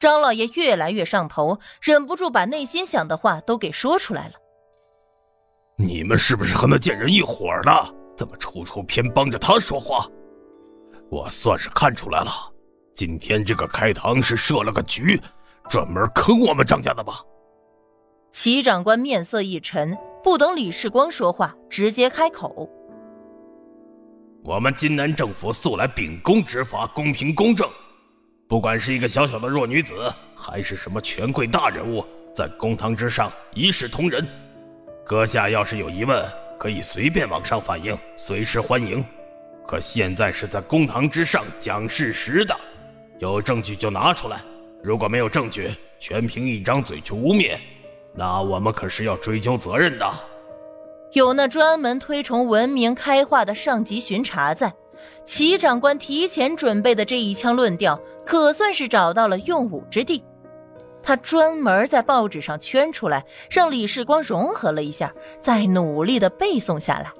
张老爷越来越上头，忍不住把内心想的话都给说出来了。你们是不是和那贱人一伙的？怎么处处偏帮着他说话？我算是看出来了，今天这个开堂是设了个局，专门坑我们张家的吧？齐长官面色一沉，不等李世光说话，直接开口：“我们金南政府素来秉公执法，公平公正。不管是一个小小的弱女子，还是什么权贵大人物，在公堂之上一视同仁。阁下要是有疑问，可以随便往上反映，随时欢迎。可现在是在公堂之上讲事实的，有证据就拿出来。如果没有证据，全凭一张嘴去污蔑。”那我们可是要追究责任的。有那专门推崇文明开化的上级巡查在，齐长官提前准备的这一腔论调，可算是找到了用武之地。他专门在报纸上圈出来，让李世光融合了一下，再努力的背诵下来。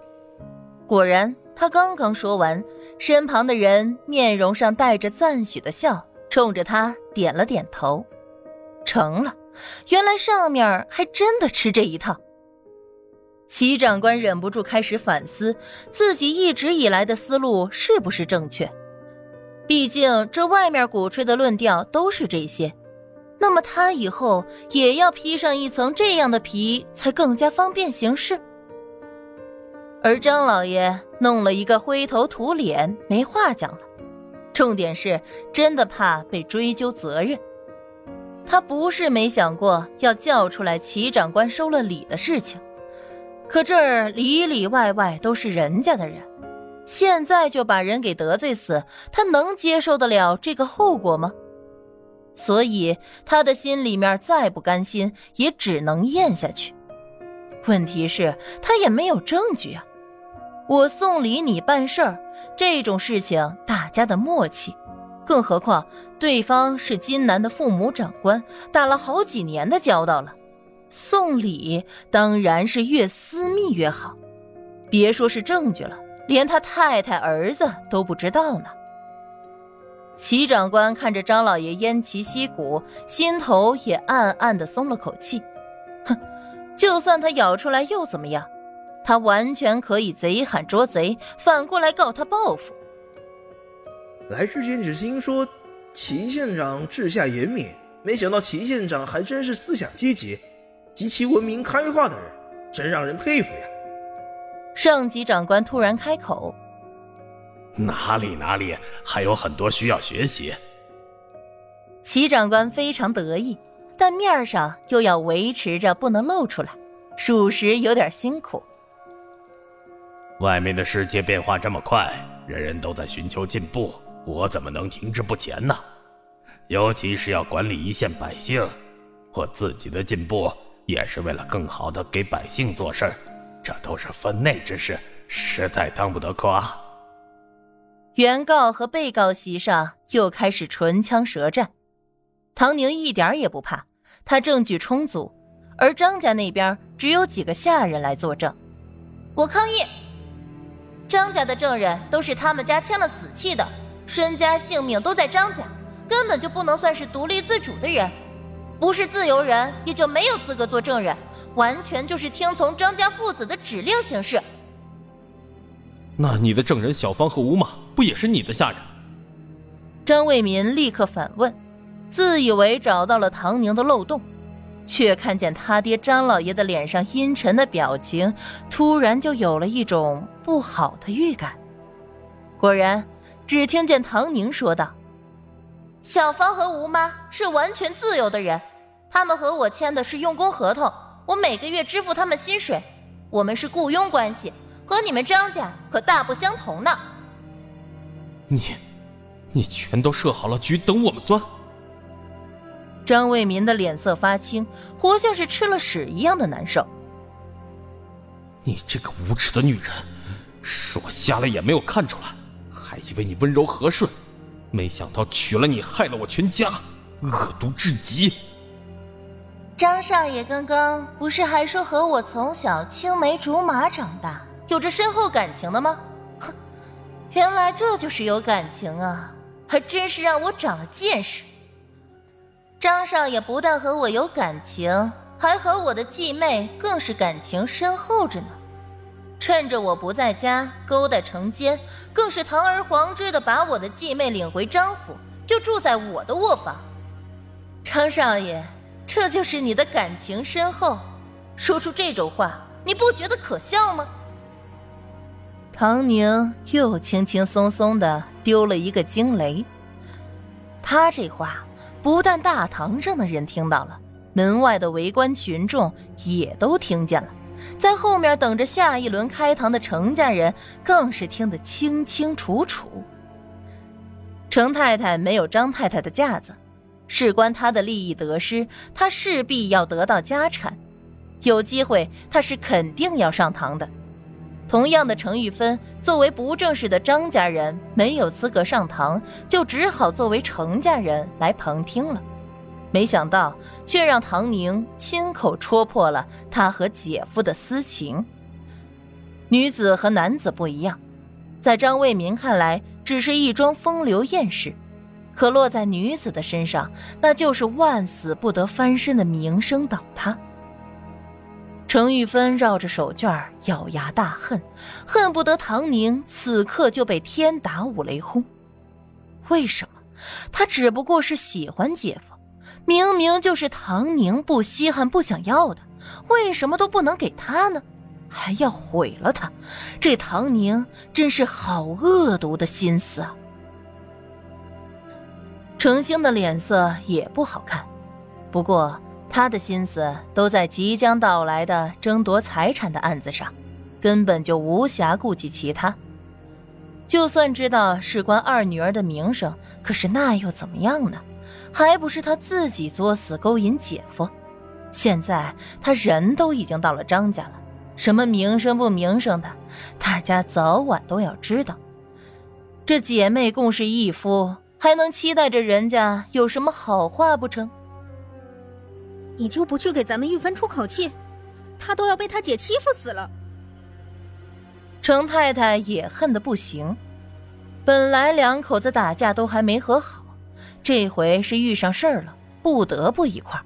果然，他刚刚说完，身旁的人面容上带着赞许的笑，冲着他点了点头。成了。原来上面还真的吃这一套。齐长官忍不住开始反思自己一直以来的思路是不是正确。毕竟这外面鼓吹的论调都是这些，那么他以后也要披上一层这样的皮，才更加方便行事。而张老爷弄了一个灰头土脸，没话讲了。重点是真的怕被追究责任。他不是没想过要叫出来齐长官收了礼的事情，可这儿里里外外都是人家的人，现在就把人给得罪死，他能接受得了这个后果吗？所以他的心里面再不甘心，也只能咽下去。问题是，他也没有证据啊！我送礼你办事儿，这种事情大家的默契。更何况，对方是金南的父母长官，打了好几年的交道了，送礼当然是越私密越好。别说是证据了，连他太太儿子都不知道呢。齐长官看着张老爷偃旗息鼓，心头也暗暗的松了口气。哼，就算他咬出来又怎么样？他完全可以贼喊捉贼，反过来告他报复。来之前只听说齐县长治下严明，没想到齐县长还真是思想积极、极其文明开化的人，真让人佩服呀！上级长官突然开口：“哪里哪里，还有很多需要学习。”齐长官非常得意，但面上又要维持着不能露出来，属实有点辛苦。外面的世界变化这么快，人人都在寻求进步。我怎么能停滞不前呢？尤其是要管理一线百姓，我自己的进步也是为了更好的给百姓做事，这都是分内之事，实在当不得夸。原告和被告席上又开始唇枪舌战，唐宁一点也不怕，他证据充足，而张家那边只有几个下人来作证。我抗议，张家的证人都是他们家签了死契的。身家性命都在张家，根本就不能算是独立自主的人，不是自由人也就没有资格做证人，完全就是听从张家父子的指令行事。那你的证人小芳和吴马不也是你的下人？张卫民立刻反问，自以为找到了唐宁的漏洞，却看见他爹张老爷的脸上阴沉的表情，突然就有了一种不好的预感。果然。只听见唐宁说道：“小芳和吴妈是完全自由的人，他们和我签的是用工合同，我每个月支付他们薪水，我们是雇佣关系，和你们张家可大不相同呢。”你，你全都设好了局等我们钻。张卫民的脸色发青，活像是吃了屎一样的难受。你这个无耻的女人，是我瞎了眼没有看出来。还以为你温柔和顺，没想到娶了你害了我全家，恶毒至极。张少爷刚刚不是还说和我从小青梅竹马长大，有着深厚感情的吗？哼，原来这就是有感情啊，还真是让我长了见识。张少爷不但和我有感情，还和我的继妹更是感情深厚着呢。趁着我不在家，勾搭成奸，更是堂而皇之的把我的继妹领回张府，就住在我的卧房。张少爷，这就是你的感情深厚？说出这种话，你不觉得可笑吗？唐宁又轻轻松松的丢了一个惊雷。他这话不但大堂上的人听到了，门外的围观群众也都听见了。在后面等着下一轮开堂的程家人更是听得清清楚楚。程太太没有张太太的架子，事关他的利益得失，他势必要得到家产。有机会，他是肯定要上堂的。同样的，程玉芬作为不正式的张家人，没有资格上堂，就只好作为程家人来旁听了。没想到，却让唐宁亲口戳破了他和姐夫的私情。女子和男子不一样，在张卫民看来，只是一桩风流艳事；可落在女子的身上，那就是万死不得翻身的名声倒塌。程玉芬绕着手绢咬牙大恨，恨不得唐宁此刻就被天打五雷轰。为什么？他只不过是喜欢姐夫。明明就是唐宁不稀罕、不想要的，为什么都不能给他呢？还要毁了他，这唐宁真是好恶毒的心思啊！程星的脸色也不好看，不过他的心思都在即将到来的争夺财产的案子上，根本就无暇顾及其他。就算知道事关二女儿的名声，可是那又怎么样呢？还不是他自己作死勾引姐夫，现在他人都已经到了张家了，什么名声不名声的，大家早晚都要知道。这姐妹共是一夫，还能期待着人家有什么好话不成？你就不去给咱们玉芬出口气？她都要被她姐欺负死了。程太太也恨得不行，本来两口子打架都还没和好。这回是遇上事儿了，不得不一块儿。